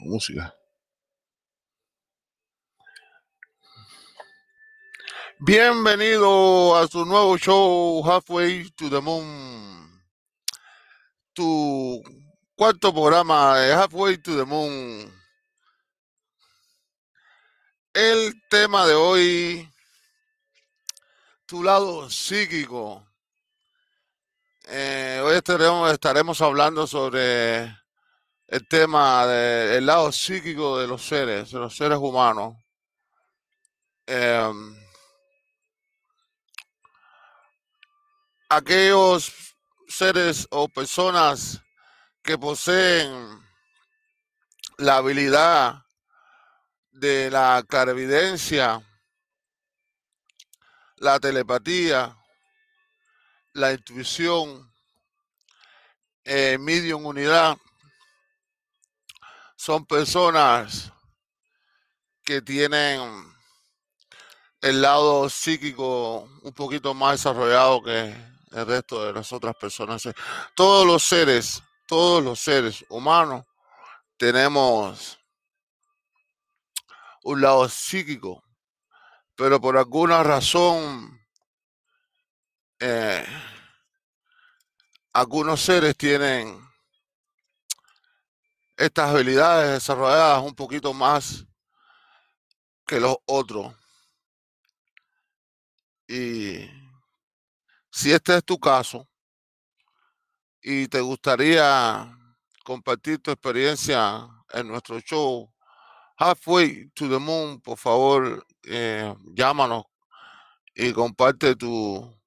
música. Bienvenido a su nuevo show Halfway to the Moon. Tu cuarto programa de Halfway to the Moon. El tema de hoy, tu lado psíquico. Eh, hoy estaremos, estaremos hablando sobre el tema del lado psíquico de los seres, de los seres humanos. Em, aquellos seres o personas que poseen la habilidad de la clarividencia, la telepatía, la intuición, eh, medium unidad, son personas que tienen el lado psíquico un poquito más desarrollado que el resto de las otras personas. Todos los seres, todos los seres humanos tenemos un lado psíquico, pero por alguna razón eh, algunos seres tienen estas habilidades desarrolladas un poquito más que los otros. Y si este es tu caso y te gustaría compartir tu experiencia en nuestro show Halfway to the Moon, por favor, eh, llámanos y comparte tu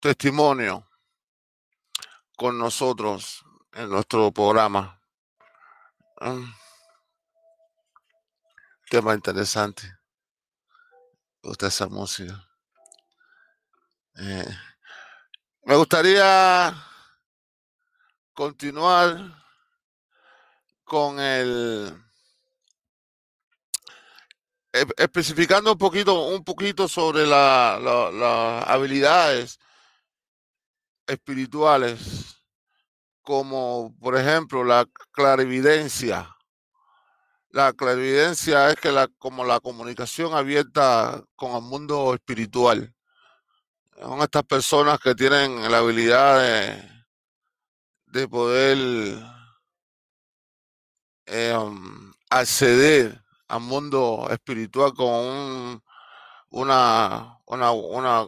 testimonio con nosotros en nuestro programa. Um, tema interesante. Gusta esa música. Eh, me gustaría continuar con el especificando un poquito un poquito sobre las habilidades espirituales como por ejemplo la clarividencia. La clarividencia es que la, como la comunicación abierta con el mundo espiritual. Son estas personas que tienen la habilidad de, poder em, acceder al mundo espiritual con una, una, una,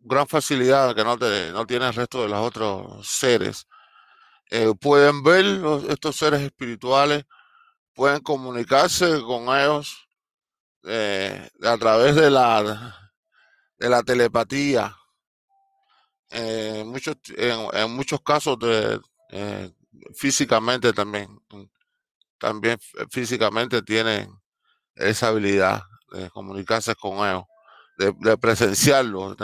gran facilidad que no, te, no tiene el resto de los otros seres. Eh, pueden ver estos seres espirituales, pueden comunicarse con ellos eh, a través de la, de la telepatía. Eh, muchos, en, muchos casos de, físicamente también, también físicamente tienen esa habilidad de comunicarse con ellos, de, presenciarlo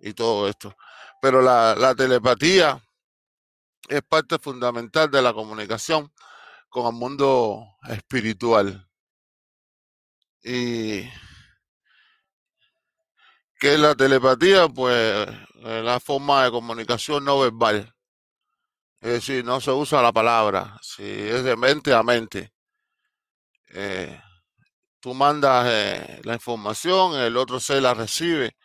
y todo esto. Pero la, la telepatía es parte fundamental de la comunicación con el mundo espiritual. Y ¿qué es la telepatía? Pues es la forma de comunicación no verbal. Es decir, no se usa la palabra, si es de mente a mente. Eh, tú mandas eh, la información, el otro se la recibe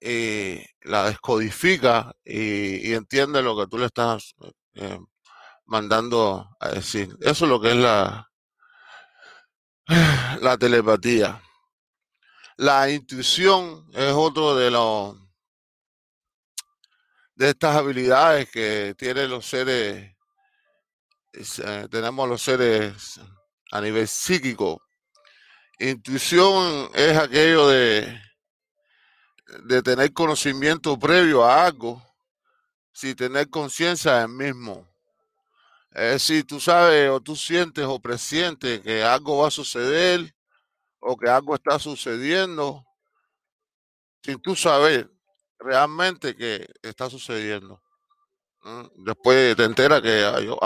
y la descodifica y, entiende lo que tú le estás eh, mandando a decir. Eso es lo que es la, la telepatía. La intuición es otro de los de estas habilidades que tienen los seres, eh, tenemos los seres a nivel psíquico. Intuición es aquello de de tener conocimiento previo a algo, sin tener conciencia del mismo. Es decir, tú sabes o tú sientes o presientes que algo va a suceder o que algo está sucediendo sin tú saber realmente que está sucediendo. Después te enteras que yo,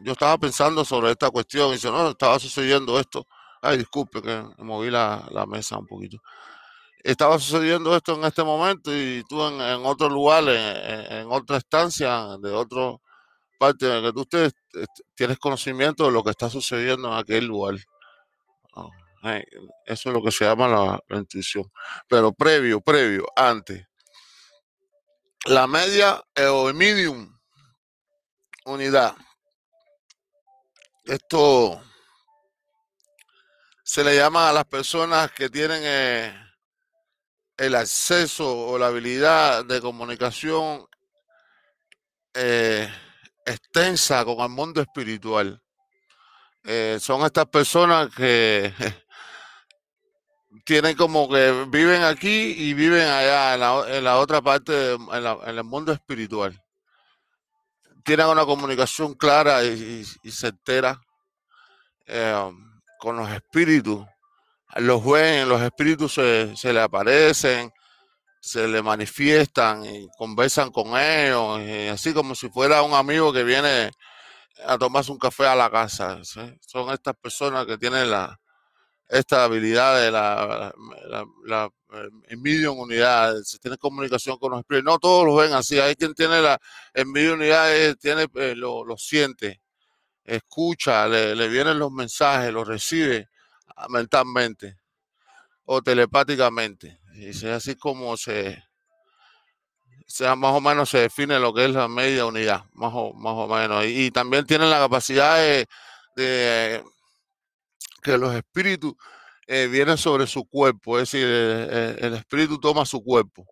yo, estaba pensando sobre esta cuestión y dice, no, estaba sucediendo esto. Ay, disculpe que moví la, la mesa un poquito estaba sucediendo esto en este momento y tú en, otro lugar, en, otra estancia, de otro, parte de que tú usted, tienes conocimiento de lo que está sucediendo en aquel lugar. Oh, eso es lo que se llama la, intuición. Pero previo, previo, antes. La media o el medium unidad. Esto se le llama a las personas que tienen eh, el acceso o la habilidad de comunicación eh, extensa con el mundo espiritual. Eh, son estas personas que tienen como que viven aquí y viven allá en la, otra parte, en, el mundo espiritual. Tienen una comunicación clara y, certera eh, con los espíritus. Los ven, los espíritus se, se le aparecen, se le manifiestan y conversan con ellos, así como si fuera un amigo que viene a tomarse un café a la casa. Son estas personas que tienen la, esta habilidad de la, la, la, unidad, se tiene comunicación con los espíritus. No todos lo ven así, hay quien tiene la medium unidad, tiene, eh, lo, lo, siente, escucha, le, le vienen los mensajes, los recibe mentalmente o telepáticamente. Y es así como se, sea, más o menos se define lo que es la media unidad, más o, más o menos. Y, también tienen la capacidad de, que los espíritus eh, vienen sobre su cuerpo, es decir, el, espíritu toma su cuerpo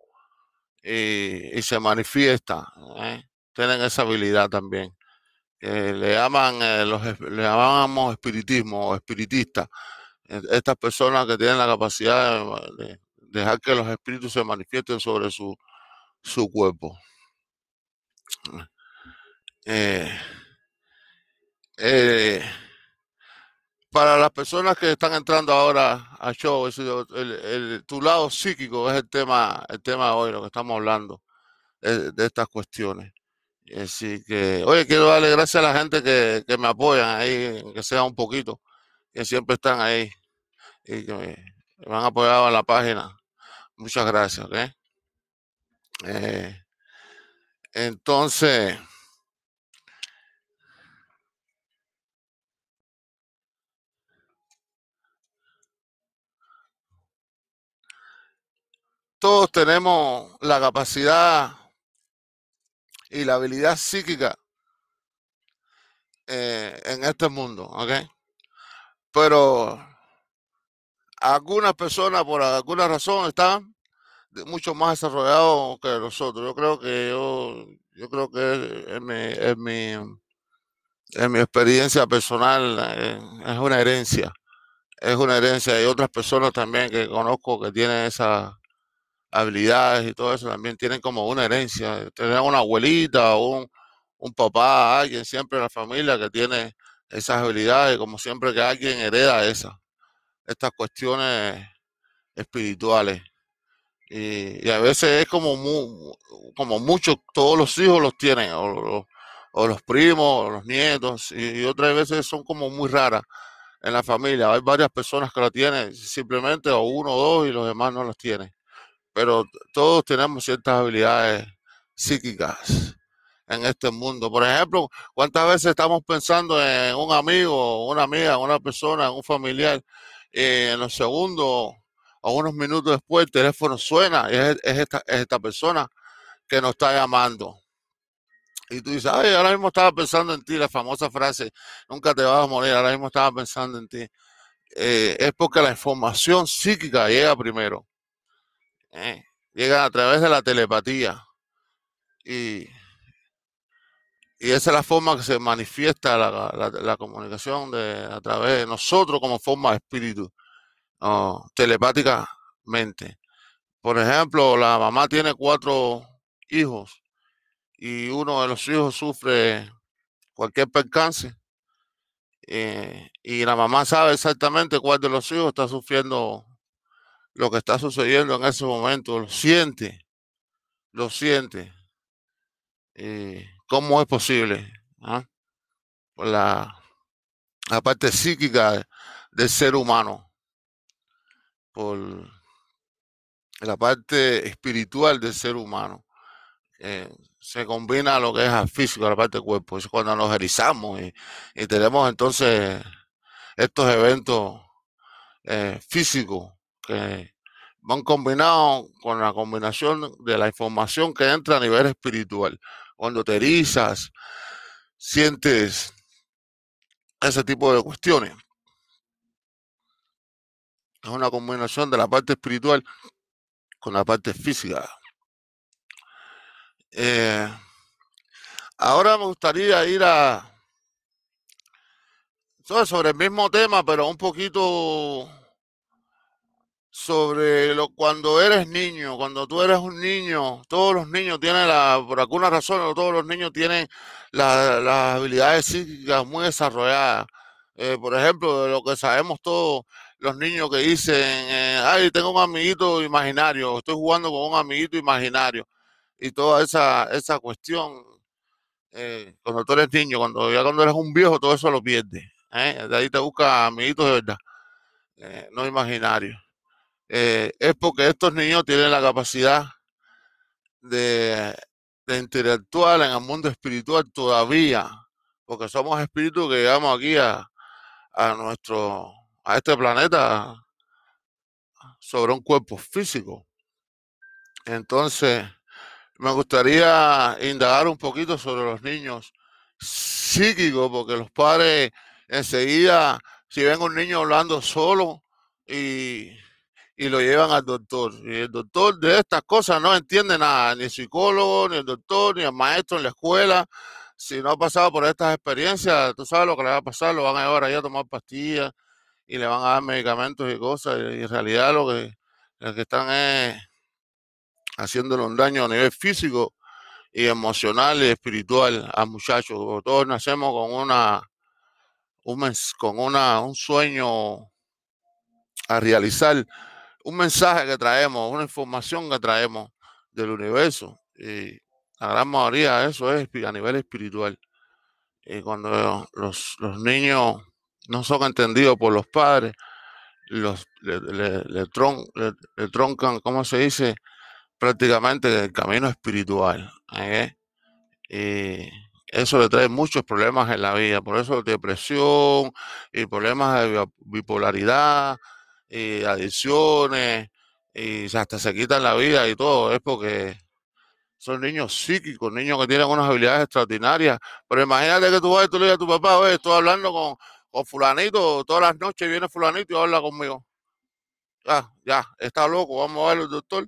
y, se manifiesta. ¿eh? Tienen esa habilidad también. le llaman, eh, los, le llamamos espiritismo o espiritista. Estas personas que tienen la capacidad de, dejar que los espíritus se manifiesten sobre su, su cuerpo. Eh, eh, para las personas que están entrando ahora al show, el, tu lado psíquico es el tema, el tema hoy, lo que estamos hablando de, estas cuestiones. Así que, oye, quiero darle gracias a la gente que, que me apoyan ahí, que sea un poquito, que siempre están ahí y que me, han apoyado en la página. Muchas gracias. Eh, entonces, todos tenemos la capacidad y la habilidad psíquica eh, en este mundo, ¿ok? Pero algunas personas por alguna razón están mucho más desarrollados que nosotros. Yo creo que yo, yo creo que en mi, en mi, en mi experiencia personal eh, es una herencia. Es una herencia. Hay otras personas también que conozco que tienen esas habilidades y todo eso, también tienen como una herencia. Tener una abuelita o un, un papá, alguien siempre en la familia que tiene esas habilidades, como siempre que alguien hereda esas estas cuestiones espirituales. Y, a veces es como, como muchos, todos los hijos los tienen, o, los primos, o los nietos, y, otras veces son como muy raras en la familia. Hay varias personas que la tienen simplemente, o uno o dos, y los demás no las tienen. Pero todos tenemos ciertas habilidades psíquicas en este mundo. Por ejemplo, ¿cuántas veces estamos pensando en un amigo, una amiga, una persona, un familiar? Eh, en los segundos o unos minutos después el teléfono suena y es, esta, esta persona que nos está llamando. Y tú dices, ay, ahora mismo estaba pensando en ti, la famosa frase, nunca te vas a morir, ahora mismo estaba pensando en ti. Eh, es porque la información psíquica llega primero. Eh, llega a través de la telepatía. Y, y esa es la forma que se manifiesta la, comunicación de, a través de nosotros como forma de espíritu, telepáticamente. Por ejemplo, la mamá tiene cuatro hijos y uno de los hijos sufre cualquier percance eh, y la mamá sabe exactamente cuál de los hijos está sufriendo lo que está sucediendo en ese momento, lo siente, lo siente. Eh, ¿Cómo es posible? ¿Ah? la, la, parte psíquica del ser humano, por la parte espiritual del ser humano. Eh, se combina lo que es físico, la parte del cuerpo. Es cuando nos erizamos y, tenemos entonces estos eventos eh, físicos que van combinados con la combinación de la información que entra a nivel espiritual. Cuando te erizas, sientes ese tipo de cuestiones. Es una combinación de la parte espiritual con la parte física. Eh, ahora me gustaría ir a sobre el mismo tema, pero un poquito sobre lo cuando eres niño, cuando tú eres un niño, todos los niños tienen la, por alguna razón, todos los niños tienen las habilidades psíquicas muy desarrolladas. Eh, por ejemplo, de lo que sabemos todos los niños que dicen, eh, ay, tengo un amiguito imaginario, estoy jugando con un amiguito imaginario y toda esa, esa cuestión, eh, cuando tú eres niño, cuando ya cuando eres un viejo, todo eso lo pierdes. De ahí te busca amiguitos de verdad, no imaginarios. Es porque estos niños tienen la capacidad de, de interactuar en el mundo espiritual todavía, porque somos espíritus que llegamos aquí a, a nuestro, a este planeta sobre un cuerpo físico. Entonces, me gustaría indagar un poquito sobre los niños psíquicos, porque los padres enseguida, si ven un niño hablando solo y, lo llevan al doctor, y el doctor de estas cosas no entiende nada, ni el psicólogo, ni el doctor, ni el maestro en la escuela, si no ha pasado por estas experiencias, tú sabes lo que le va a pasar, lo van a llevar ahí a tomar pastillas y le van a dar medicamentos y cosas, y en realidad lo que, lo que están es haciéndole un daño a nivel físico y emocional y espiritual a muchachos. Todos nacemos con una un, con una, un sueño a realizar, un mensaje que traemos, una información que traemos del universo. Y la gran mayoría de eso es a nivel espiritual. Y cuando los, los niños no son entendidos por los padres, los, le, le, le troncan, ¿cómo se dice? prácticamente el camino espiritual. ¿eh? Y eso le trae muchos problemas en la vida, por eso depresión y problemas de bipolaridad y adicciones y hasta se quitan la vida y todo, es porque son niños psíquicos, niños que tienen unas habilidades extraordinarias. Pero imagínate que tú vas y tú le digas a tu papá, oye, estoy hablando con, con fulanito, todas las noches viene fulanito y habla conmigo. Ya, ya, está loco, vamos a ver al doctor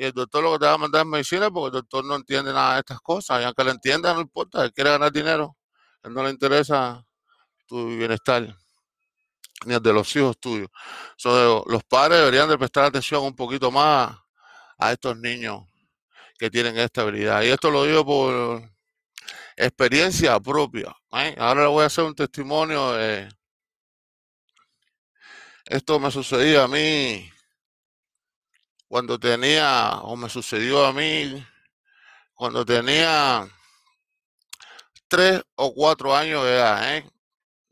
y el doctor lo que te va a mandar es medicina porque el doctor no entiende nada de estas cosas. Y aunque lo entienda, no importa, él quiere ganar dinero. Él no le interesa tu bienestar ni el de los hijos tuyos. los padres deberían de prestar atención un poquito más a estos niños que tienen esta habilidad. Y esto lo digo por experiencia propia. ¿eh? Ahora le voy a hacer un testimonio de... Esto me sucedió a mí cuando tenía, o me sucedió a mí, cuando tenía tres o cuatro años de edad, ¿eh?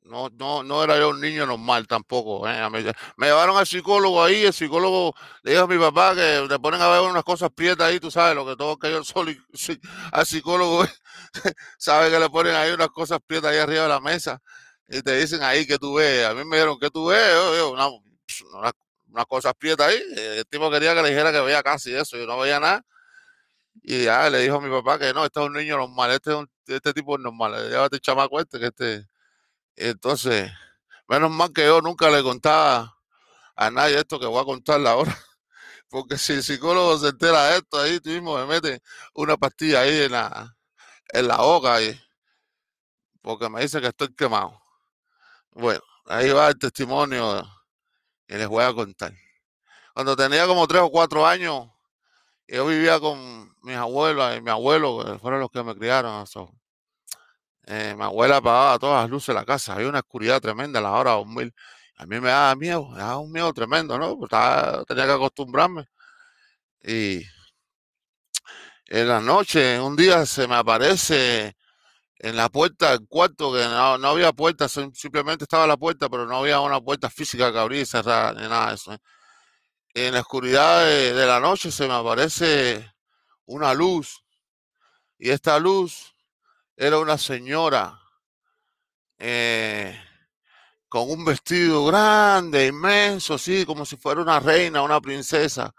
No, no, no era yo un niño normal tampoco. ¿eh? Me, llevaron al psicólogo ahí, el psicólogo le dijo a mi papá que le ponen a ver unas cosas prietas ahí, tú sabes, lo que todo que yo solo al psicólogo sabe que le ponen ahí unas cosas prietas ahí arriba de la mesa y te dicen ahí que tú ves. A mí me dijeron que tú ves, yo, una, unas cosas prietas ahí. El tipo quería que le dijera que veía casi eso, yo no veía nada. Y ya le dijo a mi papá que no, este es un niño normal, este, es este tipo es normal, llévate chamaco este, que este. Entonces, menos mal que yo nunca le contaba a nadie esto que voy a contarle ahora. Porque si el psicólogo se entera de esto, ahí tú mismo me mete una pastilla ahí en la, en la boca, y, porque me dice que estoy quemado. Bueno, ahí va el testimonio y les voy a contar. Cuando tenía como tres o cuatro años, yo vivía con mis abuelos y mi abuelo, que fueron los que me criaron. Eh, mi abuela apagaba todas las luces de la casa, había una oscuridad tremenda a la hora de dormir. A mí me daba miedo, me daba un miedo tremendo, ¿no? Pues tenía que acostumbrarme. Y en la noche, un día se me aparece en la puerta del cuarto, que no, había puerta, simplemente estaba la puerta, pero no había una puerta física que abrir y cerrar, ni nada de eso. ¿eh? En la oscuridad de, la noche se me aparece una luz Y esta luz era una señora eh, con un vestido grande, inmenso, así como si fuera una reina, una princesa,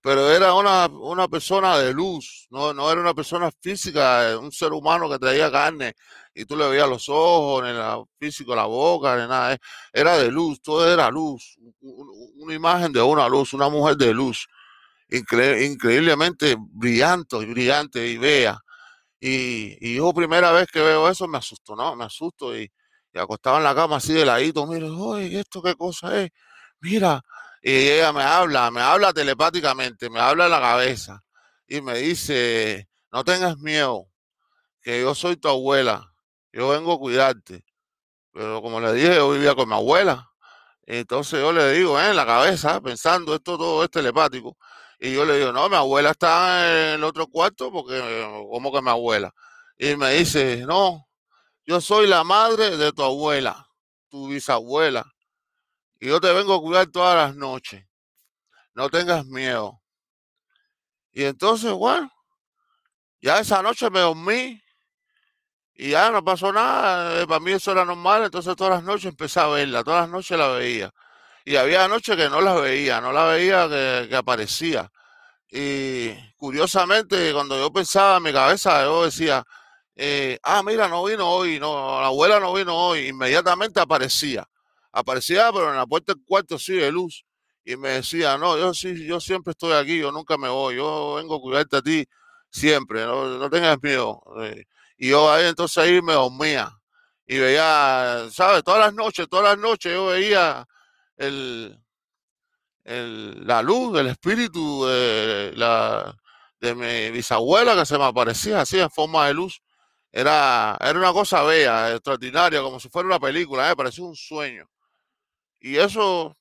pero era una, una persona de luz, no, no era una persona física, un ser humano que traía carne y tú le veías los ojos, ni el físico, la boca, ni nada, eh, era de luz, todo era luz, una imagen de una luz, una mujer de luz, increíblemente brillante, brillante y bella. Y, y, yo primera vez que veo eso me asusto, ¿no? Me asusto y, y acostaba en la cama así de ladito, mira, oye, ¿esto qué cosa es? Mira, y ella me habla, me habla telepáticamente, me habla en la cabeza y me dice, no tengas miedo, que yo soy tu abuela, yo vengo a cuidarte. Pero como le dije, yo vivía con mi abuela. Entonces yo le digo, eh, en la cabeza, pensando, esto todo es telepático. Y yo le digo, no, mi abuela está en el otro cuarto porque, como que mi abuela? Y me dice, no, yo soy la madre de tu abuela, tu bisabuela. Y yo te vengo a cuidar todas las noches. No tengas miedo. Y entonces, bueno, ya esa noche me dormí y ya no pasó nada. Eh, para mí eso era normal. Entonces todas las noches empecé a verla. Todas las noches la veía. Y había noches que no la veía. No la veía que, aparecía. Y curiosamente, cuando yo pensaba en mi cabeza, yo decía, eh, ah, mira, no vino hoy, no, la abuela no vino hoy, inmediatamente aparecía. Aparecía, pero en la puerta del cuarto sí de luz. Y me decía, no, yo sí, yo siempre estoy aquí, yo nunca me voy, yo vengo a cuidarte a ti siempre, no, tengas miedo. Eh, y yo ahí entonces ahí me dormía. Y veía, ¿sabes? Todas las noches, todas las noches yo veía el, la luz del espíritu de, la, de mi bisabuela que se me aparecía así en forma de luz. Era, era una cosa bella, extraordinaria, como si fuera una película, me parecía un sueño. Y eso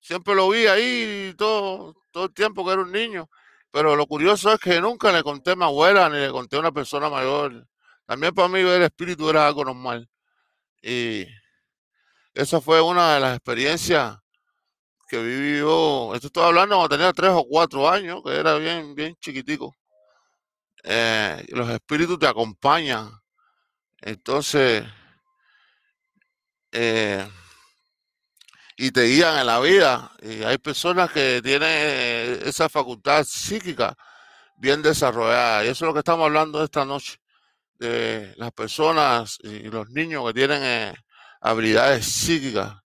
siempre lo vi ahí todo, todo el tiempo que era un niño. Pero lo curioso es que nunca le conté a mi abuela ni le conté a una persona mayor. También para mí ver el espíritu era algo normal. Y esa fue una de las experiencias que viví yo. Esto estoy hablando cuando tenía tres o cuatro años, que era bien, bien chiquitico. Eh, los espíritus te acompañan. Entonces, eh, y te guían en la vida. Y hay personas que tienen esa facultad psíquica bien desarrollada. Y eso es lo que estamos hablando esta noche, de las personas y los niños que tienen eh, habilidades psíquicas,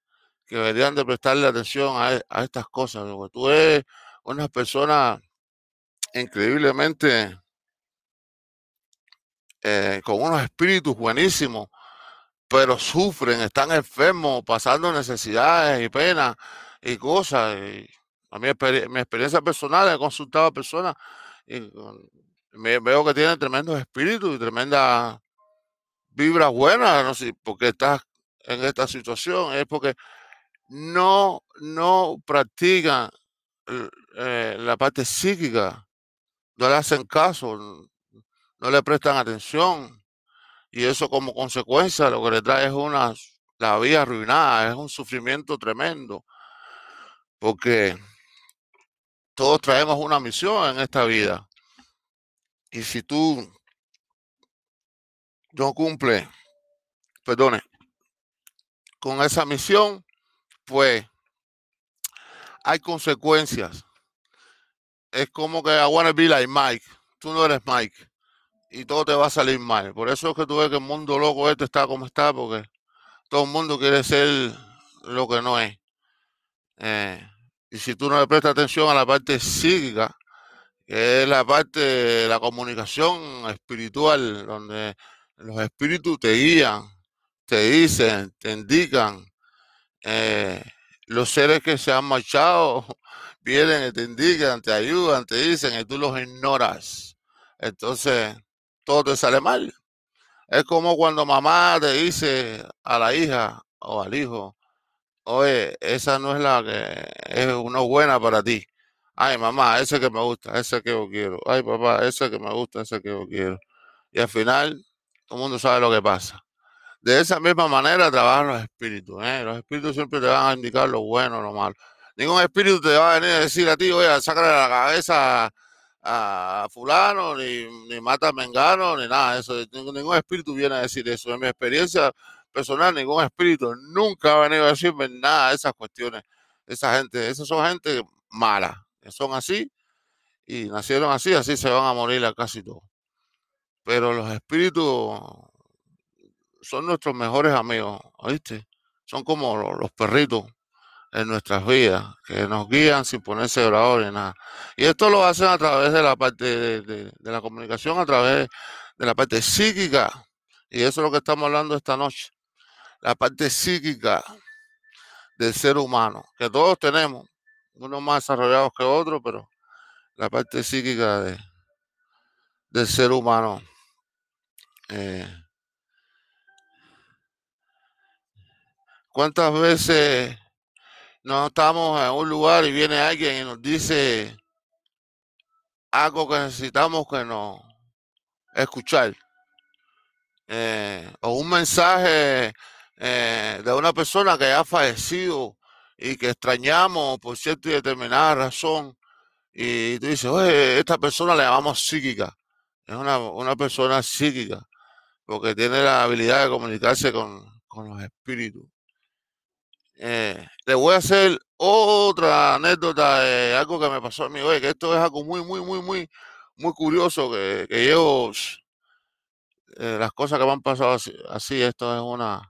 que deberían de prestarle atención a, a estas cosas. Porque tú eres una persona increíblemente eh, con unos espíritus buenísimos, pero sufren, están enfermos, pasando necesidades y penas y cosas. Y a mí, mi experiencia personal, he consultado a personas y me, veo que tienen tremendos espíritus y tremendas vibras buenas, no sé, porque estás en esta situación, es porque no, no practican eh, la parte psíquica, no le hacen caso, no le prestan atención. Y eso como consecuencia lo que le trae es una la vida arruinada, es un sufrimiento tremendo, porque todos traemos una misión en esta vida. Y si tú no cumples, perdone, con esa misión, pues hay consecuencias. Es como que I wanna be like Mike. Tú no eres Mike y todo te va a salir mal. Por eso es que tú ves que el mundo loco este está como está, porque todo el mundo quiere ser lo que no es. Eh, y si tú no le prestas atención a la parte psíquica, que es la parte de la comunicación espiritual, donde los espíritus te guían, te dicen, te indican, eh, los seres que se han marchado vienen y te indican, te ayudan, te dicen y tú los ignoras. Entonces, todo te sale mal. Es como cuando mamá te dice a la hija o al hijo, oye, esa no es la que es una buena para ti. Ay, mamá, ese que me gusta, ese que yo quiero. Ay, papá, ese que me gusta, ese que yo quiero. Y al final, todo el mundo sabe lo que pasa. De esa misma manera trabajan los espíritus. ¿eh? Los espíritus siempre te van a indicar lo bueno o lo malo. Ningún espíritu te va a venir a decir a ti, oye, sácale la cabeza a fulano, ni, ni mata a mengano, ni nada eso. Ningún espíritu viene a decir eso. En mi experiencia personal, ningún espíritu nunca ha venido a decirme nada de esas cuestiones. Esa gente, esas son gente mala, son así y nacieron así, así se van a morir a casi todos. Pero los espíritus son nuestros mejores amigos, ¿oíste? Son como los perritos en nuestras vidas, que nos guían sin ponerse orador ni nada. Y esto lo hacen a través de la parte de, la comunicación, a través de la parte psíquica. Y eso es lo que estamos hablando esta noche. La parte psíquica del ser humano, que todos tenemos, unos más desarrollados que otros, pero la parte psíquica de, del ser humano. Eh, ¿Cuántas veces no estamos en un lugar y viene alguien y nos dice algo que necesitamos que nos escuchar? Eh, o un mensaje eh, de una persona que ha fallecido y que extrañamos por cierta y determinada razón. Y tú dices, oye, esta persona le llamamos psíquica. Es una, una persona psíquica, porque tiene la habilidad de comunicarse con, con los espíritus. Eh, le voy a hacer otra anécdota de algo que me pasó a mí hoy, que esto es algo muy, muy, muy, muy, muy curioso, que, que eh, las cosas que me han pasado así, esto es una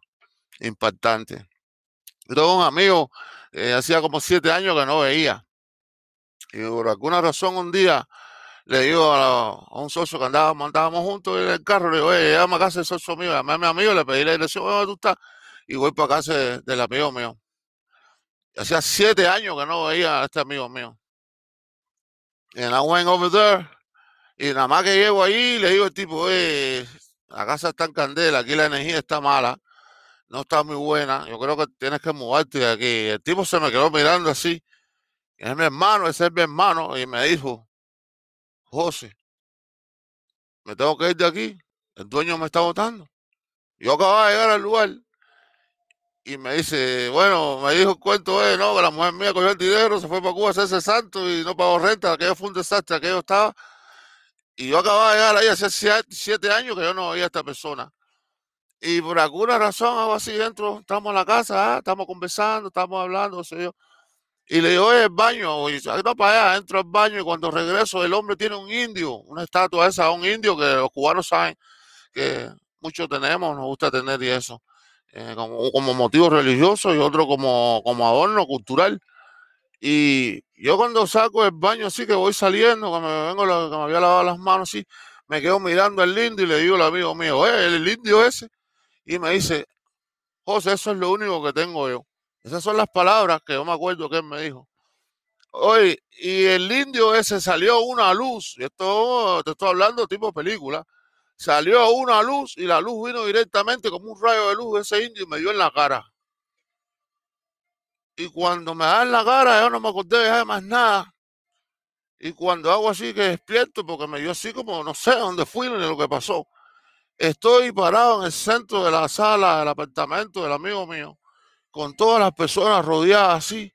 impactante. Yo tengo un amigo, eh, hacía como siete años que no veía, y por alguna razón un día le digo a, un socio que andábamos, andábamos juntos en el carro, le digo, oye, llama a casa el socio mío, llamé a mi amigo, le pedí la dirección, ¿dónde tú estás? Y voy para casa del amigo mío. Hacía siete años que no veía a este amigo mío. And I went over there. Y nada más que llego ahí, le digo al tipo, la casa está en candela, aquí la energía está mala, no está muy buena, yo creo que tienes que moverte de aquí. El tipo se me quedó mirando así, es mi hermano, ese es mi hermano, y me dijo, José, me tengo que ir de aquí, el dueño me está votando. Yo acababa de llegar al lugar y me dice, bueno, me dijo el cuento, de no, que la mujer mía cogió el dinero, se fue para Cuba a hacerse santo y no pagó renta, aquello fue un desastre, aquello estaba. Y yo acababa de llegar ahí hace siete años que yo no veía a esta persona. Y por alguna razón, algo así dentro, estamos en la casa, ah, estamos conversando, estamos hablando, sé yo. Y le digo, oye, el baño, y no para allá, entro al baño y cuando regreso el hombre tiene un indio, una estatua esa, un indio que los cubanos saben que muchos tenemos, nos gusta tener y eso. Eh, como, como, motivo religioso y otro como, como adorno cultural. Y yo cuando saco el baño así que voy saliendo, que me vengo, que me había lavado las manos así, me quedo mirando al indio y le digo al amigo mío, eh, el indio ese. Y me dice, José, eso es lo único que tengo yo. Esas son las palabras que yo me acuerdo que él me dijo. Oye, y el indio ese salió una luz, y esto te estoy hablando tipo película, salió una luz y la luz vino directamente como un rayo de luz de ese indio y me dio en la cara. Y cuando me da en la cara, yo no me acordé de más nada. Y cuando hago así que despierto, porque me dio así como no sé dónde fui ni lo que pasó. Estoy parado en el centro de la sala del apartamento del amigo mío, con todas las personas rodeadas así,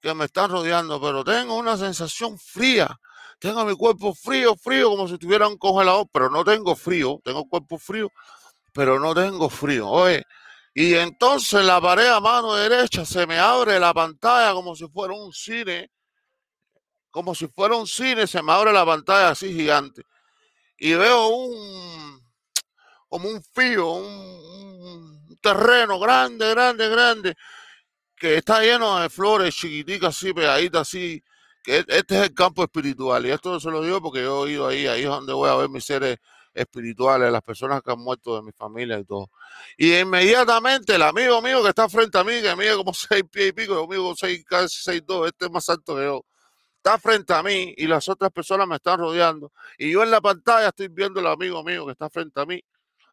que me están rodeando, pero tengo una sensación fría tengo mi cuerpo frío, frío, como si tuviera un congelador, pero no tengo frío, tengo cuerpo frío, pero no tengo frío. Oye, y entonces la pared a mano derecha se me abre la pantalla como si fuera un cine, como si fuera un cine, se me abre la pantalla así gigante. Y veo un, como un fío, un, un terreno grande, grande, grande, que está lleno de flores chiquiticas así, pegaditas así, este es el campo espiritual. Y esto se lo digo porque yo he ido ahí, ahí es donde voy a ver mis seres espirituales, las personas que han muerto de mi familia y todo. Y inmediatamente el amigo mío que está frente a mí, que mide como seis pies y pico, yo mido seis, casi seis dos, este es más alto que yo, está frente a mí y las otras personas me están rodeando. Y yo en la pantalla estoy viendo al amigo mío que está frente a mí,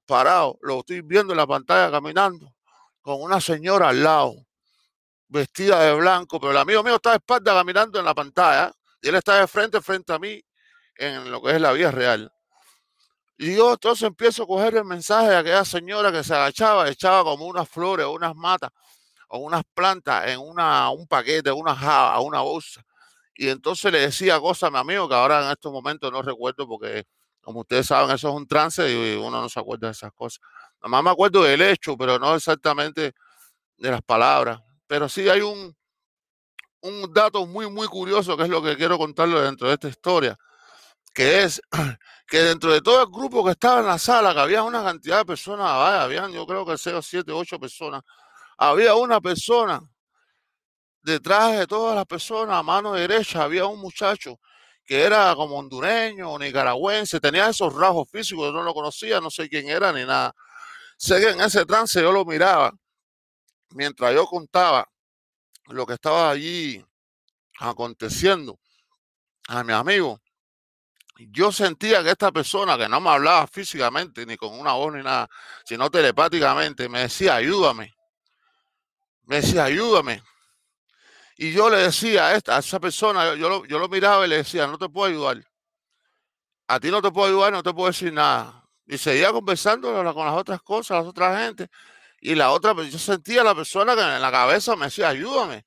parado, lo estoy viendo en la pantalla caminando, con una señora al lado vestida de blanco, pero el amigo mío está de espalda caminando en la pantalla y él está de frente, frente a mí en lo que es la vida real. Y yo entonces empiezo a coger el mensaje de aquella señora que se agachaba, echaba como unas flores o unas matas o unas plantas en una, un paquete, una java, una bolsa. y entonces le decía cosas a mi amigo que ahora en estos momentos no recuerdo porque, como ustedes saben, eso es un trance y uno no se acuerda de esas cosas. Nada más me acuerdo del hecho, pero no exactamente de las palabras. Pero sí hay un, un dato muy, muy curioso que es lo que quiero contarle dentro de esta historia, que es que dentro de todo el grupo que estaba en la sala, que había una cantidad de personas, vaya, habían yo creo que seis o siete, ocho personas, había una persona detrás de todas las personas, a mano derecha, había un muchacho que era como hondureño nicaragüense, tenía esos rasgos físicos, yo no lo conocía, no sé quién era ni nada. Sé que en ese trance yo lo miraba mientras yo contaba lo que estaba allí aconteciendo a mi amigo. Yo sentía que esta persona que no me hablaba físicamente, ni con una voz ni nada, sino telepáticamente, me decía, ayúdame. Me decía, ayúdame. Y yo le decía a, esta, esa persona, yo lo, yo lo miraba y le decía, no te puedo ayudar. A ti no te puedo ayudar, no te puedo decir nada. Y seguía conversando con las otras cosas, las otras gente. Y la otra, pues, yo sentía a la persona que en la cabeza me decía, ayúdame.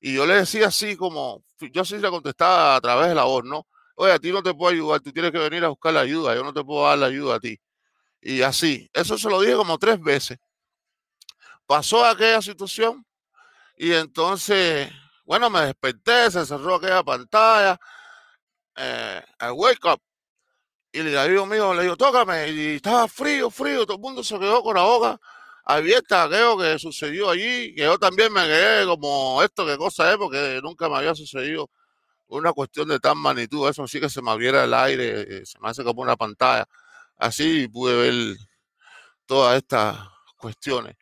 Y yo le decía así como, yo sí le contestaba a través de la voz, ¿no? Oye, a ti no te puedo ayudar, tú tienes que venir a buscar la ayuda, yo no te puedo dar la ayuda a ti. Y así, eso se lo dije como tres veces. Pasó aquella situación y entonces bueno, me desperté, se cerró aquella pantalla, eh, I wake up. Y le digo mío, le digo, tócame. Y estaba frío, frío, todo el mundo se quedó con la boca abierta aquello que sucedió allí, que yo también me quedé como esto, qué cosa es, porque nunca me había sucedido una cuestión de tan magnitud, eso sí que se me abriera el aire, eh, se me hace como una pantalla, así pude ver todas estas cuestiones,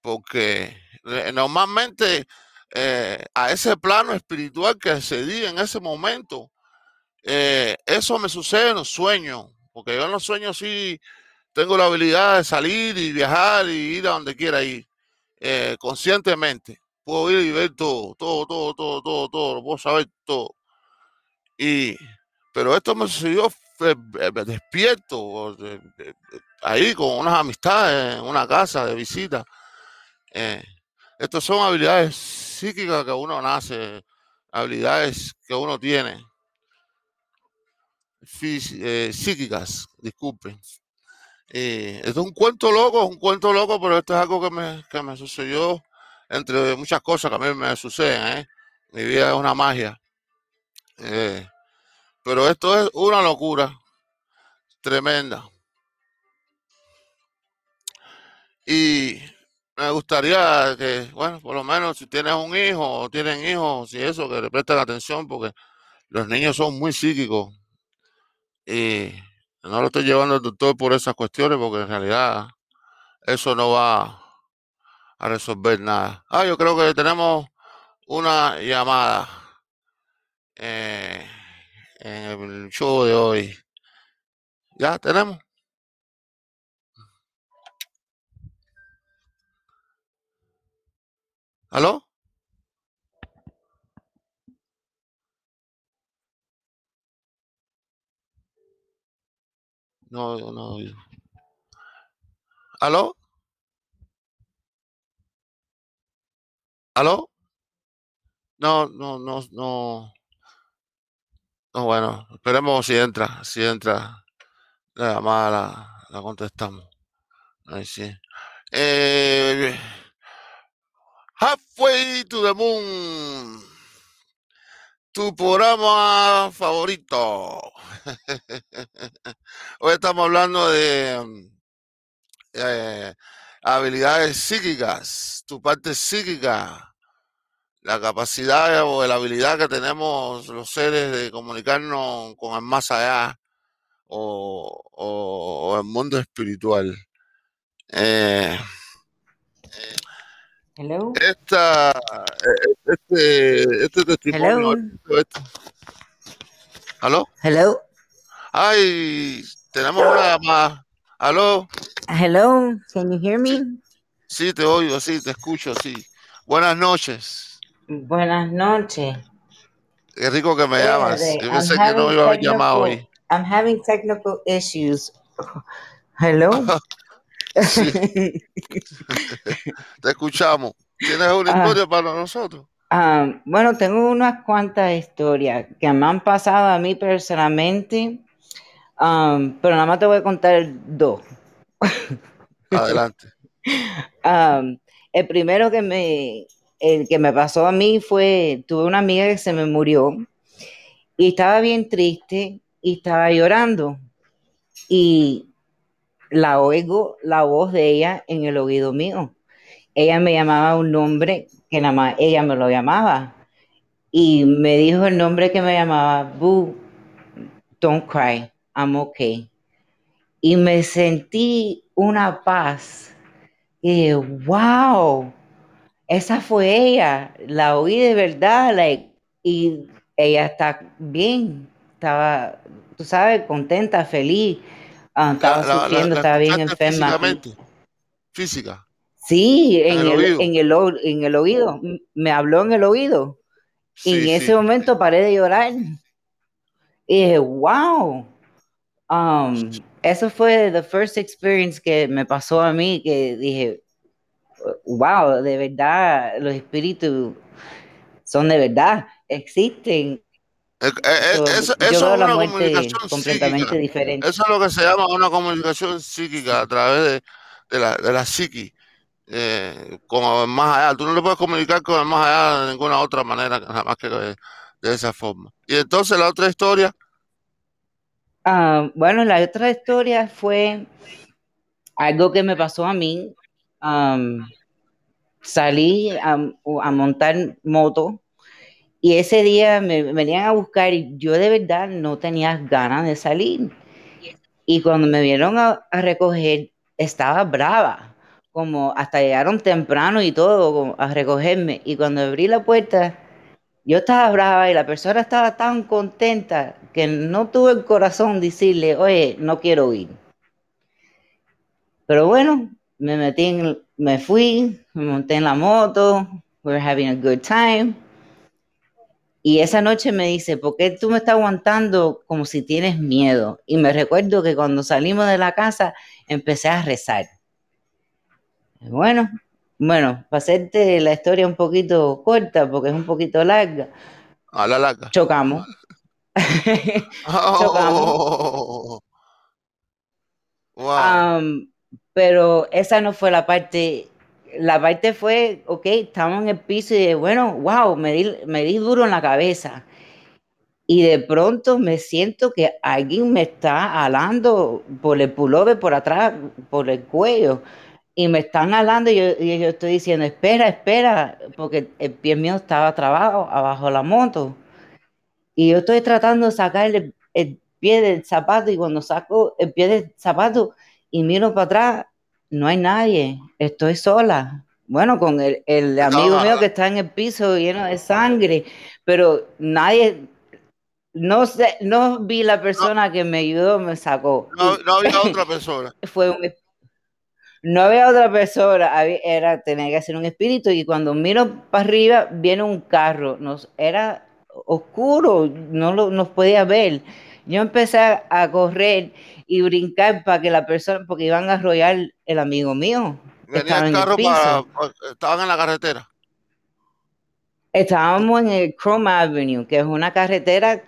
porque eh, normalmente eh, a ese plano espiritual que accedí en ese momento, eso me sucede en los sueños, porque yo en los sueños sí tengo la habilidad de salir y viajar y ir a donde quiera ir, eh, conscientemente. Puedo ir y ver todo, todo, todo, todo, todo, todo, lo puedo saber todo. Y, pero esto me sucedió despierto, ahí con unas amistades, en una casa de visita. Estas son habilidades psíquicas que uno nace, habilidades que uno tiene. Eh, psíquicas, disculpen. Eh, es un cuento loco, un cuento loco, pero esto es algo que me, que me sucedió entre muchas cosas que a mí me suceden. ¿eh? Mi vida es una magia. pero esto es una locura tremenda. Y me gustaría que, bueno, por lo menos si tienes un hijo o tienen hijos, si eso, que le presten atención, porque los niños son muy psíquicos. Y no lo estoy llevando al doctor por esas cuestiones, porque en realidad eso no va a resolver nada. Ah, yo creo que tenemos una llamada eh, en el show de hoy. Ya tenemos. ¿Aló? No, no. ¿Aló? ¿Aló? No, no, no, no. No, bueno, esperemos si entra, si entra la llamada, la, contestamos. Ahí sí. Eh, Halfway to the Moon. Tu programa favorito. Hoy estamos hablando de eh, habilidades psíquicas, tu parte psíquica, la capacidad o la habilidad que tenemos los seres de comunicarnos con el más allá o, el mundo espiritual. Eh, eh, Hello. Esta, eh, este, este testimonio. Hello. Este, ¿Aló? Hello. Ay, tenemos una llamada. ¿Aló? Hello. Can you hear me? Sí, te oigo, sí, te escucho, sí. Buenas noches. Buenas noches. Qué rico que me llamas. Yo pensé que no iba a llamado hoy. I'm having technical issues. Hello. Sí. Te escuchamos. ¿Tienes una Ah. historia para nosotros? Ah, bueno, tengo unas cuantas historias que me han pasado a mí personalmente, um, pero nada más te voy a contar dos. Adelante. Um, el primero que me, el que me pasó a mí fue, tuve una amiga que se me murió y estaba bien triste y estaba llorando y la oigo la voz de ella en el oído mío. Ella me llamaba un nombre que nada más ella me lo llamaba y me dijo el nombre que me llamaba, Boo, don't cry, I'm okay. Y me sentí una paz y wow, esa fue ella, la oí de verdad, y ella está bien, estaba, tú sabes, contenta, feliz, ah, estaba La, la, la, sufriendo, la estaba bien enferma. físicamente. Física. Sí, En en el el, en el, en el oído, me habló en el oído. Y en Sí, ese sí. momento paré de llorar y dije, wow. Um, eso fue the first experience que me pasó a mí, que dije, wow, de verdad, los espíritus son de verdad, existen. Eh, eh, eh, So, Eso, yo eso es una comunicación completamente psíquica. diferente. Eso es lo que se llama una comunicación psíquica a través de, de la, de la psiqui. Eh, con el más allá. Tú no le puedes comunicar con el más allá de ninguna otra manera, nada más que de, de esa forma. Y entonces la otra historia, Ah, bueno, la otra historia fue algo que me pasó a mí. Um, salí a, a montar moto y ese día me venían a buscar y yo de verdad no tenía ganas de salir. Y cuando me vieron a, recoger, estaba brava, como hasta llegaron temprano y todo a recogerme. Y cuando abrí la puerta, yo estaba brava y la persona estaba tan contenta que no tuve el corazón decirle, oye, no quiero ir. Pero bueno, me metí en, me fui, me monté en la moto, we were having a good time. Y esa noche me dice, ¿por qué tú me estás aguantando como si tienes miedo? Y me recuerdo que cuando salimos de la casa empecé a rezar. Bueno, bueno, para hacerte la historia un poquito corta, porque es un poquito larga, a la larga. chocamos. chocamos. Oh, wow. Um, pero esa no fue la parte, la parte fue, ok, estamos en el piso y bueno, wow, me di, me di duro en la cabeza. Y de pronto me siento que alguien me está alando por el pullover, por atrás, por el cuello. Y me están alando y yo, y yo estoy diciendo, espera, espera, porque el pie mío estaba trabado abajo la moto. Y yo estoy tratando de sacar el, el pie del zapato y cuando saco el pie del zapato y miro para atrás, no hay nadie, estoy sola. Bueno, con el, el amigo mío que está en el piso lleno de sangre, pero nadie, no sé, no vi la persona que me ayudó, me sacó. No, no había otra persona. fue un, no había otra persona, había- era, tenía que ser un espíritu y cuando miro para arriba viene un carro, nos, era oscuro, no lo, nos podía ver. Yo empecé a correr y brincar para que la persona, porque iban a arrollar el amigo mío. Venía el carro para, Estaban en la carretera. Estábamos en el Chrome Avenue, que es una carretera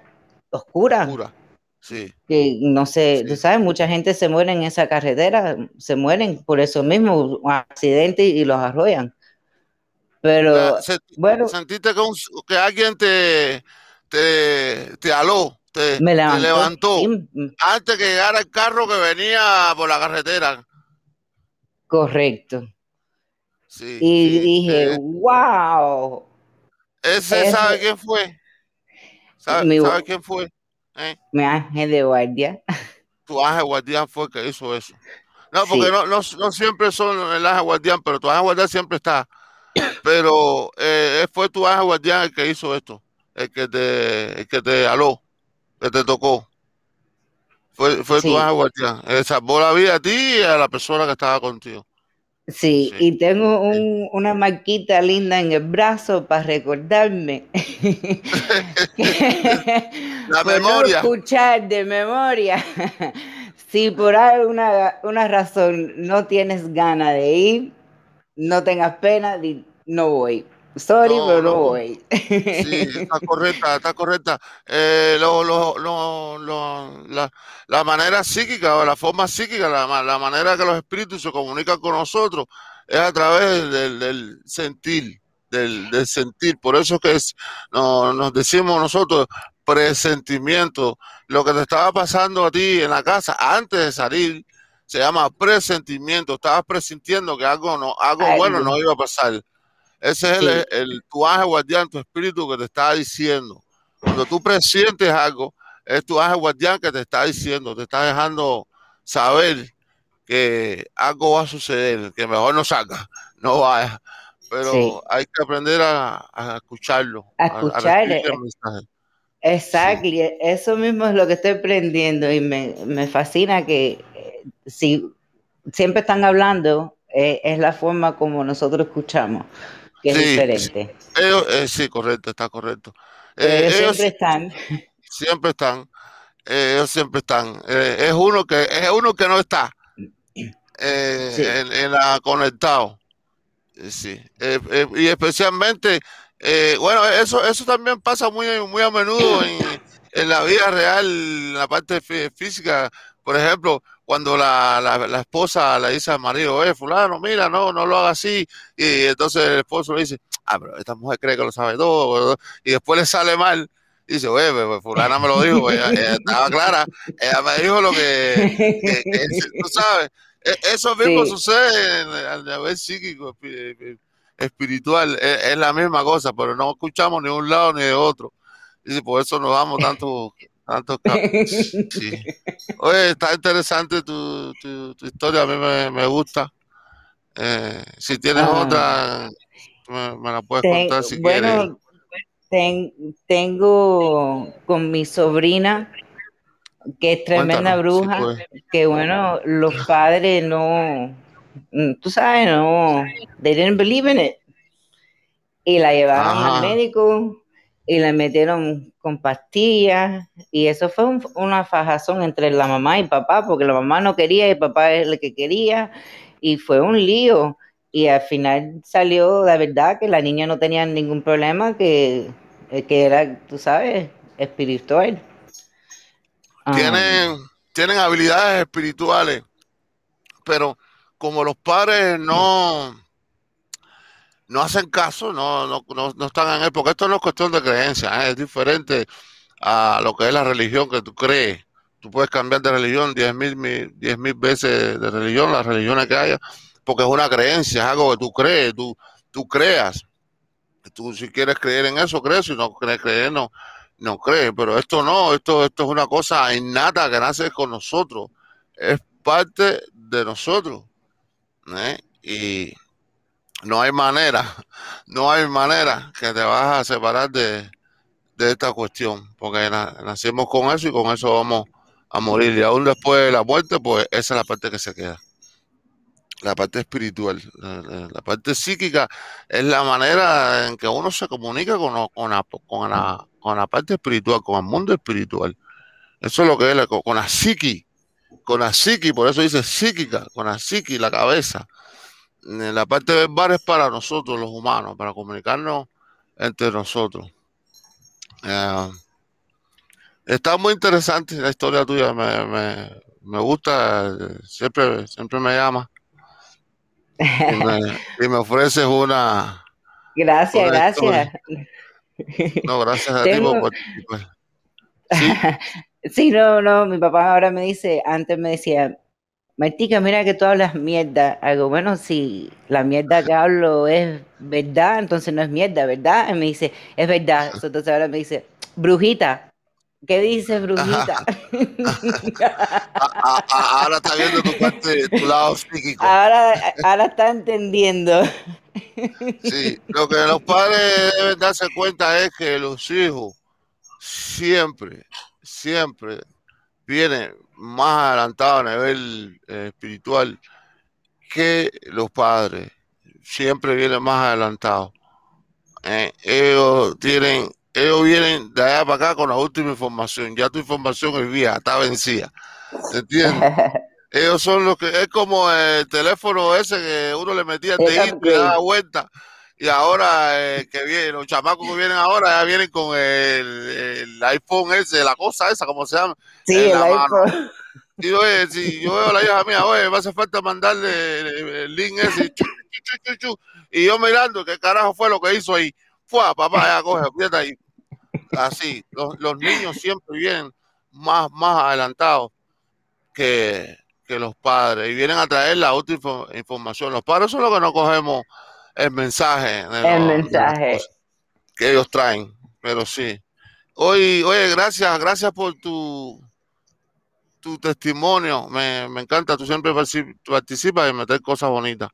oscura, Oscura. Sí. que no sé, Sí. tú sabes, mucha gente se muere en esa carretera, se mueren por eso mismo, un accidente y los arrollan. Pero Ya, se- bueno, Sentiste que, un- que alguien te, te, te aló, te, me te levantó. antes que llegara el carro que venía por la carretera. correcto. Sí, Y sí. dije, Eh, wow, ese ese- sabe quién fue. ¿Sabe, Mi- sabe quién fue? ¿Eh? mi ángel de guardia. Tu ángel guardián fue el que hizo eso. No, porque Sí. no, no, no siempre son el ángel guardián, pero tu ángel guardián siempre está. Pero eh, fue tu ángel guardián el que hizo esto, el que te, el que te aló, que te tocó. Fue, fue Sí. tu ángel guardián. Él salvó la vida a ti y a la persona que estaba contigo. Sí, Sí. y tengo un- una marquita linda en el brazo para recordarme. La memoria. Escuchar de memoria. si por alguna una razón no tienes ganas de ir, no tengas pena, no voy. Sorry, pero no voy. Sí, está correcta, está correcta. Eh, lo, lo, lo, la, la, manera psíquica o la forma psíquica, la, la, manera que los espíritus se comunican con nosotros es a través del, del sentir, del, del, sentir. Por eso que es, no, nos decimos nosotros presentimiento. Lo que te estaba pasando a ti en la casa antes de salir se llama presentimiento. Estabas presintiendo que algo, no, algo bueno no iba a pasar ese es el, el, tu ángel guardián, tu espíritu que te está diciendo. Cuando tú presientes algo, es tu ángel guardián que te está diciendo, te está dejando saber que algo va a suceder, que mejor no salga, no vaya. Pero hay que aprender a, escucharlo. A escuchar. Eh, exacto, eso mismo es lo que estoy aprendiendo y me, me fascina que eh, si siempre están hablando, eh, es la forma como nosotros escuchamos que es diferente. Eh, sí, correcto, está correcto. Eh, ellos, siempre están. Siempre están. Eh, ellos siempre están. es uno que es uno que no está en, la conectado. Sí. y especialmente, bueno, eso eso también pasa muy muy a menudo en, en la vida real, en la parte física. Por ejemplo, cuando la, la, esposa le dice al marido, eh, fulano, mira, no, no lo haga así, y entonces el esposo le dice, ah, pero esta mujer cree que lo sabe todo, y después le sale mal, y dice, oye, pues, pues, fulana me lo dijo, ella, estaba clara, ella me dijo lo que, tú sabes, e, eso mismo sucede al nivel psíquico, espiritual, es, es, la misma cosa, pero no escuchamos ni de un lado ni de otro, y por eso nos damos tanto Sí. Oye, está interesante tu, tu, historia, a mí me, gusta. Eh, si tienes ah. otra, me, la puedes contar si bueno, quieres. tengo con mi sobrina, que es tremenda bruja, que bueno, los padres no, tú sabes, no, they didn't believe in it. Y la llevaron al médico y le metieron con pastillas y eso fue una fajazón entre la mamá y papá porque la mamá no quería y el papá es el que quería y fue un lío y al final salió la verdad que la niña no tenía ningún problema que, eh, que era, tú sabes, espiritual. Tienen, tienen habilidades espirituales, pero como los padres no no hacen caso, no, no, no, están en él, porque esto no es cuestión de creencia, ¿eh? es diferente a lo que es la religión que tú crees. Tú puedes cambiar de religión diez mil, diez mil veces de religión, las religiones que haya, porque es una creencia, es algo que tú crees, tú, tú creas. Tú si quieres creer en eso, crees, si no quieres creer, no, no crees. Pero esto no, esto, esto es una cosa innata que nace con nosotros, es parte de nosotros. ¿eh? Y no hay manera, no hay manera que te vas a separar de, esta cuestión, porque nacimos con eso y con eso vamos a morir. Y aún después de la muerte, pues esa es la parte que se queda. La parte espiritual, la, parte psíquica es la manera en que uno se comunica con, con, la, con, la, con la parte espiritual, con el mundo espiritual. Eso es lo que es, con la psiqui, con la psiqui, por eso dice psíquica, con la psiqui, la cabeza la parte verbal es para nosotros los humanos, para comunicarnos entre nosotros. Eh, está muy interesante la historia tuya, me, me, me gusta, siempre, siempre me llama y me, ofreces una... Gracias, gracias. No, gracias a ti por ¿Sí? sí, no, no, mi papá ahora me dice, antes me decía, Martica, mira que tú hablas mierda. Algo bueno, si la mierda que hablo es verdad, entonces no es mierda, ¿verdad? Y me dice, es verdad. Entonces ahora me dice, brujita. ¿Qué dices, brujita? ahora está viendo tu parte, tu lado psíquico. Ahora, ahora está entendiendo. Sí, lo que los padres deben darse cuenta es que los hijos siempre, siempre vienen más adelantados a nivel eh, espiritual que los padres. Siempre vienen más adelantados. Eh, ellos tienen, ellos vienen de allá para acá con la última información. Ya tu información es vieja, está vencida. ¿Entiendes? ellos son los que, es como el teléfono ese que uno le metía de y daba vuelta. Y ahora eh, que vienen, los chamacos que vienen ahora ya vienen con el, iPhone ese, la cosa esa, como se llama. Sí, el iPhone. Y oye, si yo veo a la hija mía, oye, me hace falta mandarle el link ese, y yo mirando qué carajo fue lo que hizo ahí. Fue, papá, ya coge, aprieta ahí. Así, los, los, niños siempre vienen más, más adelantados que, que los padres y vienen a traer la última información. Los padres son los que no cogemos el mensaje. el mensaje. que ellos traen, pero sí. Hoy, oye, gracias, gracias por tu, tu testimonio. Me, me encanta, tú siempre participas y meter cosas bonitas.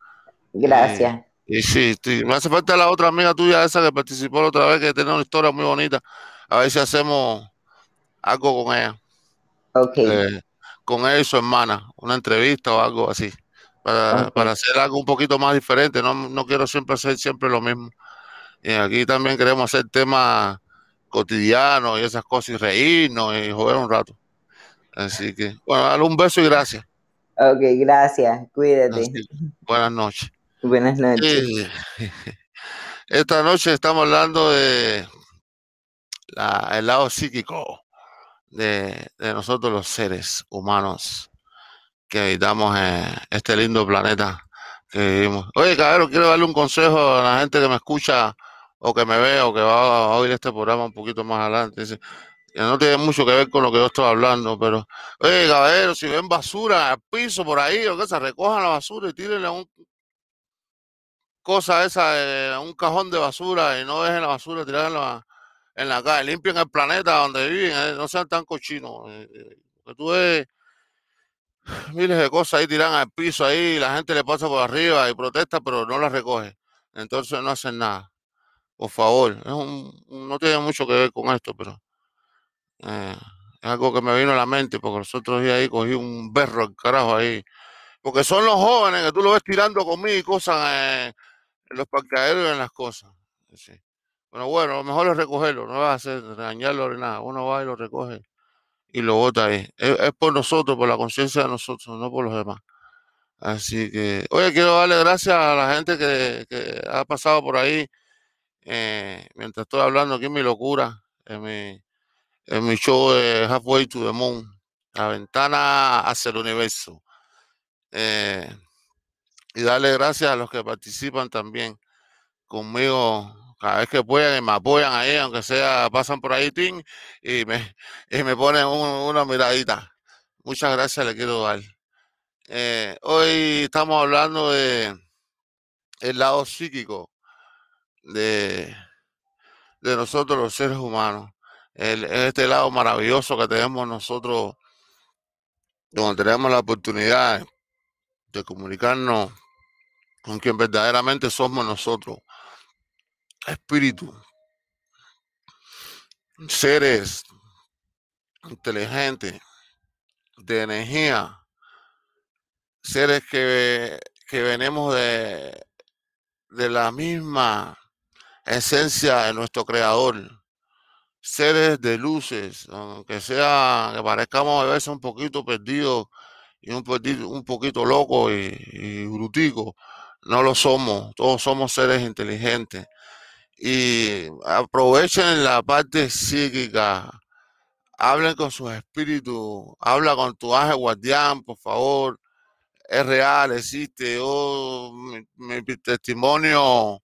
Gracias. Y, sí, me hace falta la otra amiga tuya, esa que participó la otra vez, que tiene una historia muy bonita. A ver si hacemos algo con ella. Ok. Eh, con ella y su hermana, una entrevista o algo así para, hacer algo un poquito más diferente. No, no quiero siempre hacer siempre lo mismo. Y aquí también queremos hacer temas cotidianos y esas cosas y reírnos y jugar un rato. Así que, bueno, dale un beso y gracias. Ok, gracias. Cuídate. buenas noches. Buenas noches. esta noche estamos hablando de el lado psíquico de, de nosotros los seres humanos que habitamos este lindo planeta que vivimos. Oye, cabrón, quiero darle un consejo a la gente que me escucha o que me ve o que va a oír este programa un poquito más adelante. Dice, que no tiene mucho que ver con lo que yo estoy hablando, pero, oye, caballero, si ven basura al piso por ahí o que se recojan la basura y tírenle un cosa esa, un cajón de basura y no dejen la basura tirarla en la calle, limpien el planeta donde viven, eh, no sean tan cochinos. Eh, eh, que tú ves miles de cosas ahí tiran al piso ahí, la gente le pasa por arriba y protesta, pero no las recoge. Entonces no hacen nada. Por favor, es un, no tiene mucho que ver con esto, pero eh, es algo que me vino a la mente porque los otros días ahí cogí un berro al carajo ahí. Porque son los jóvenes que tú lo ves tirando conmigo y cosas eh, en los parqueaderos y en las cosas. Sí. Bueno, bueno, lo mejor es recogerlo, no vas a hacer dañarlo ni nada. Uno va y lo recoge y lo vota ahí. Es, por nosotros, por la conciencia de nosotros, no por los demás. Así que, oye, quiero darle gracias a la gente que, ha pasado por ahí eh, mientras estoy hablando aquí en mi locura, en mi, en mi show de Halfway to the Moon, la ventana hacia el universo. Eh, y darle gracias a los que participan también conmigo cada vez que puedan y me apoyan ahí, aunque sea, pasan por ahí, ting, y me, y me ponen una miradita. Muchas gracias, le quiero dar. Eh, hoy estamos hablando de el lado psíquico de, de nosotros los seres humanos. El, este lado maravilloso que tenemos nosotros, donde tenemos la oportunidad de comunicarnos con quien verdaderamente somos nosotros espíritu, seres inteligentes, de energía, seres que, que venimos de, de la misma esencia de nuestro creador, seres de luces, aunque sea que parezcamos a veces un poquito perdidos y un, poquito, un poquito locos y, y bruticos, no lo somos, todos somos seres inteligentes y aprovechen la parte psíquica. Hablen con sus espíritus, habla con tu ángel guardián, por favor. Es real, existe. Yo, mi, testimonio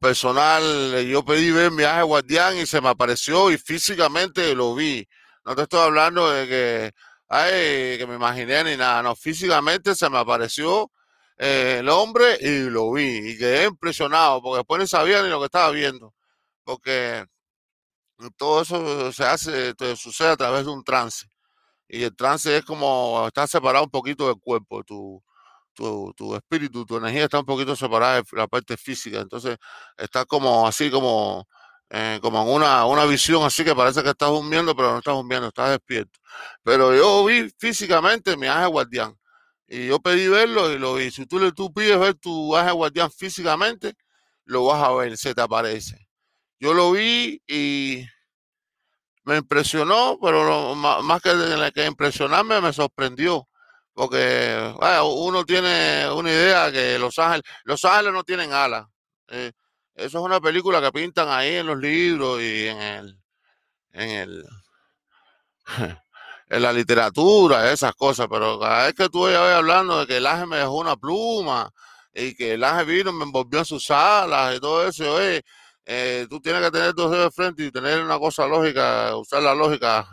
personal, yo pedí ver mi ángel guardián y se me apareció y físicamente lo vi. No te estoy hablando de que, ay, que me imaginé ni nada. No, físicamente se me apareció eh, el hombre y lo vi y quedé impresionado porque después no sabía ni lo que estaba viendo. Porque todo eso se hace, sucede a través de un trance. Y el trance es como estar separado un poquito del cuerpo. Tu, tu, tu, espíritu, tu energía está un poquito separada de la parte física. Entonces está como así, como, eh, como en una, una visión así que parece que estás durmiendo, pero no estás durmiendo, estás despierto. Pero yo vi físicamente mi ángel guardián. Y yo pedí verlo y lo vi. Si tú, le, tú pides ver tu ángel guardián físicamente, lo vas a ver, se te aparece. Yo lo vi y me impresionó, pero más que, que impresionarme, me sorprendió. Porque uno tiene una idea que los ángeles, los ángeles no tienen alas. Eh, Eso es una película que pintan ahí en los libros y en el, en el, en la literatura, esas cosas, pero cada vez que tú hablando de que el ángel me dejó una pluma y que el ángel vino, me envolvió en sus alas y todo eso, oye, eh, tú tienes que tener dos dedos de frente y tener una cosa lógica, usar la lógica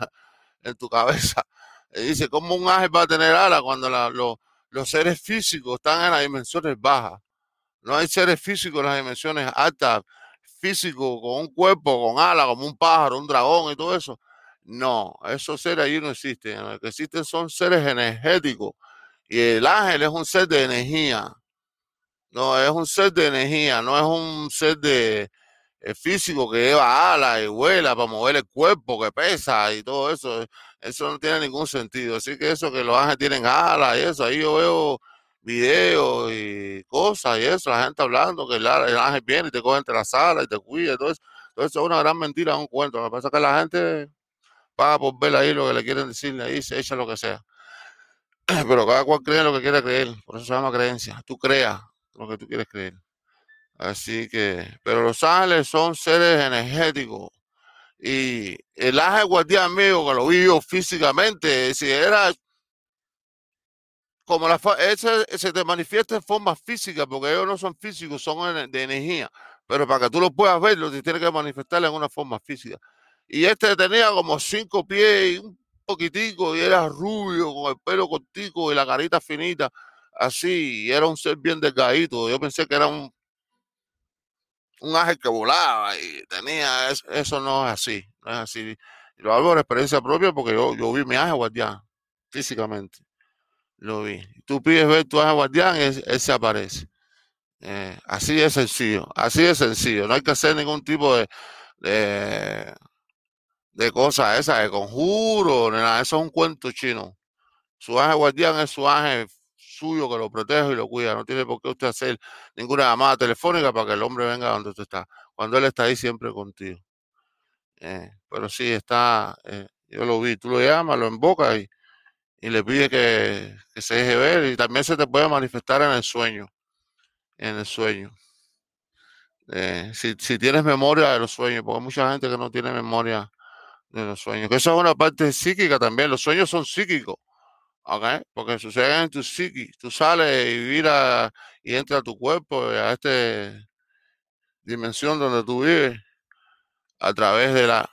en tu cabeza. Y dice, ¿cómo un ángel va a tener alas cuando los seres físicos están en las dimensiones bajas? No hay seres físicos en las dimensiones altas, físicos con un cuerpo, con alas, como un pájaro, un dragón y todo eso. No, esos seres allí no existen. Lo que existen son seres energéticos. Y el ángel es un ser de energía. No, es un ser de energía, no es un ser de eh, físico que lleva alas y vuela para mover el cuerpo, que pesa y todo eso. Eso no tiene ningún sentido. Así que eso que los ángeles tienen alas y eso, ahí yo veo videos y cosas y eso, la gente hablando que el, ángel viene y te coge entre la sala y te cuida y todo eso. Eso es una gran mentira, un cuento. Lo que pasa es que la gente paga por ver ahí lo que le quieren decirle ahí, se echa lo que sea. Pero cada cual cree lo que quiere creer, por eso se llama creencia. Tú creas lo que tú quieres creer. Así que, pero los ángeles son seres energéticos. Y el ángel guardián mío, que lo vi yo físicamente, si era como la ese, se te manifiesta en forma física, porque ellos no son físicos, son de energía. Pero para que tú lo puedas ver, lo tienes que manifestar en una forma física. Y este tenía como cinco pies y un poquitico, y era rubio, con el pelo cortico y la carita finita, así, y era un ser bien delgadito. Yo pensé que era un, un ángel que volaba y tenía, eso, no es así, no es así. Lo hablo de experiencia propia porque yo, yo vi mi ángel guardián, físicamente. Lo vi. Tú pides ver tu ángel guardián, él, se aparece. Eh, así de sencillo, así de sencillo. No hay que hacer ningún tipo de de cosas esas, de conjuro, nada, eso es un cuento chino. Su ángel guardián es su ángel suyo que lo protege y lo cuida. No tiene por qué usted hacer ninguna llamada telefónica para que el hombre venga donde usted está. Cuando él está ahí siempre contigo. Eh, pero sí, está, eh, yo lo vi, tú lo llamas, lo invocas y, y le pide que, se deje ver y también se te puede manifestar en el sueño. En el sueño. Eh, si, si, tienes memoria de los sueños, porque hay mucha gente que no tiene memoria de los sueños. Que eso es una parte psíquica también. Los sueños son psíquicos. Porque suceden en tu psiqui. Tú sales y vivir y entra a tu cuerpo, a esta dimensión donde tú vives, a través de la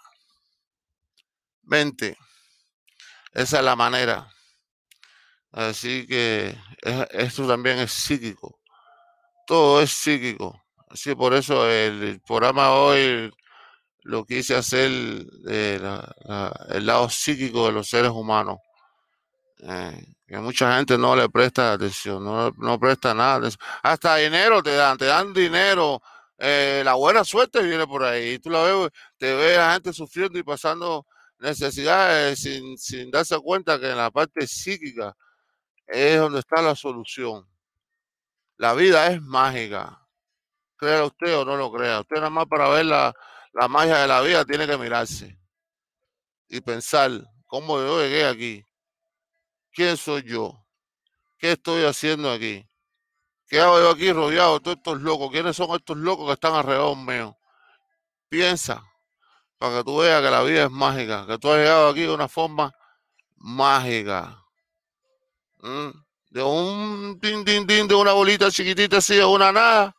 mente. Esa es la manera. Así que esto también es psíquico. Todo es psíquico. Así por eso el programa hoy lo quise hacer eh, el lado psíquico de los seres humanos. Eh, que mucha gente no le presta atención, no, presta nada. Hasta dinero te dan, te dan dinero. Eh, la buena suerte viene por ahí. tú la ves, te ves a gente sufriendo y pasando necesidades sin, sin darse cuenta que en la parte psíquica es donde está la solución. La vida es mágica. Crea usted o no lo crea. Usted nada más para ver la, magia de la vida tiene que mirarse y pensar cómo yo llegué aquí. ¿Quién soy yo? ¿Qué estoy haciendo aquí? ¿Qué hago yo aquí rodeado de todos estos locos? ¿Quiénes son estos locos que están alrededor mío? Piensa para que tú veas que la vida es mágica, que tú has llegado aquí de una forma mágica. De un din, din, din, de una bolita chiquitita así, de una nada,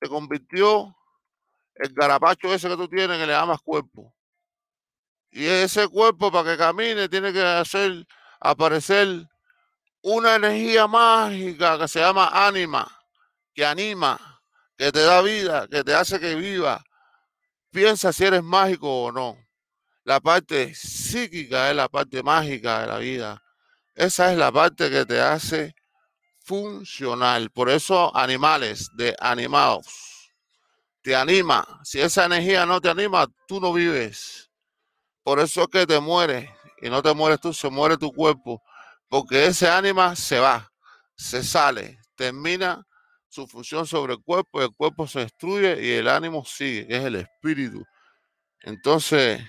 se convirtió el garapacho ese que tú tienes que le llamas cuerpo. Y ese cuerpo para que camine tiene que hacer aparecer una energía mágica que se llama ánima, que anima, que te da vida, que te hace que viva. Piensa si eres mágico o no. La parte psíquica es la parte mágica de la vida. Esa es la parte que te hace funcional. Por eso animales de animados te anima. Si esa energía no te anima, tú no vives. Por eso es que te mueres. Y no te mueres tú, se muere tu cuerpo. Porque ese ánima se va, se sale, termina su función sobre el cuerpo el cuerpo se destruye y el ánimo sigue, que es el espíritu. Entonces,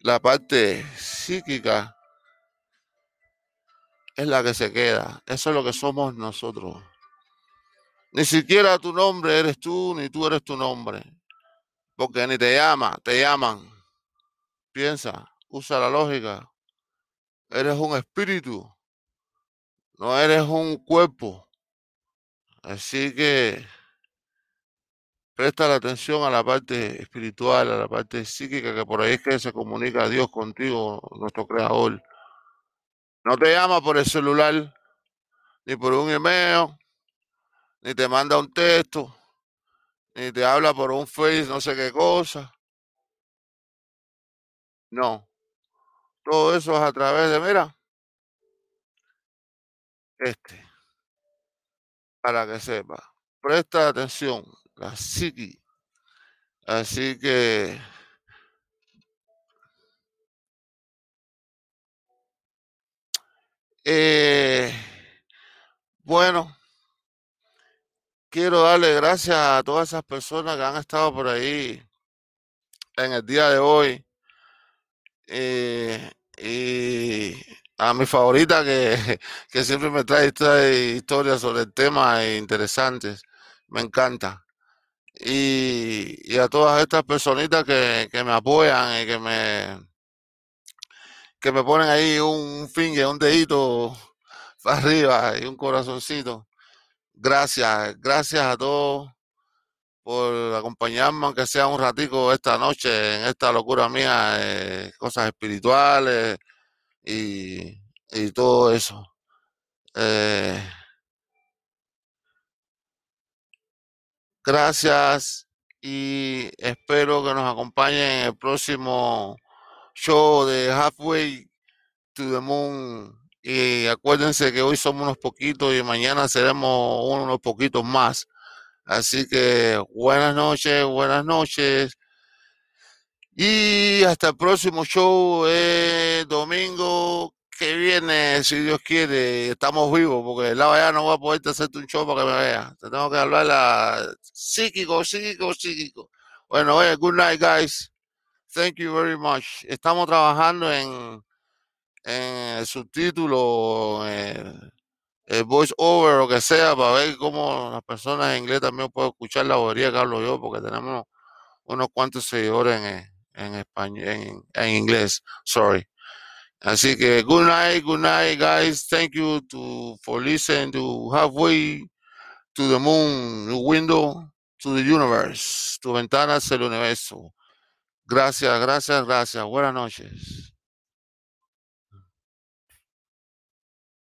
la parte psíquica es la que se queda. Eso es lo que somos nosotros. Ni siquiera tu nombre eres tú, ni tú eres tu nombre. Porque ni te llama, te llaman. Piensa, usa la lógica. Eres un espíritu, no eres un cuerpo. Así que presta la atención a la parte espiritual, a la parte psíquica, que por ahí es que se comunica Dios contigo, nuestro creador. No te llama por el celular, ni por un email, ni te manda un texto, ni te habla por un face, no sé qué cosa. No. Todo eso es a través de, mira, este, para que sepa. Presta atención, la psiqui. Así que eh, bueno, quiero darle gracias a todas esas personas que han estado por ahí en el día de hoy. Eh, y a mi favorita que, que siempre me trae, historias sobre el tema interesantes. Me encanta. Y, a todas estas personitas que, que, me apoyan y que me que me ponen ahí un finger, un dedito para arriba y un corazoncito. Gracias, gracias a todos por acompañarme, aunque sea un ratico esta noche en esta locura mía, cosas espirituales y, y todo eso. Eh, gracias y espero que nos acompañen en el próximo show de Halfway to the Moon. Y acuérdense que hoy somos unos poquitos y mañana seremos unos poquitos más. Así que buenas noches, buenas noches. Y hasta el próximo show, eh, domingo que viene, si Dios quiere. Estamos vivos, porque el lado allá no voy a poder hacerte un show para que me veas. Te tengo que hablar la psíquico, psíquico, psíquico. Bueno, oye, good night, guys. Thank you very much. Estamos trabajando en, en el subtítulo. En, el voice over, lo que sea, para ver cómo las personas en inglés también pueden escuchar la bobería que hablo yo, porque tenemos unos cuantos seguidores en, en español, en, inglés, sorry. Así que good night, good night, guys. Thank you to for listening to halfway to the moon, window to the universe, tu ventana hacia el universo. Gracias, gracias, gracias. Buenas noches.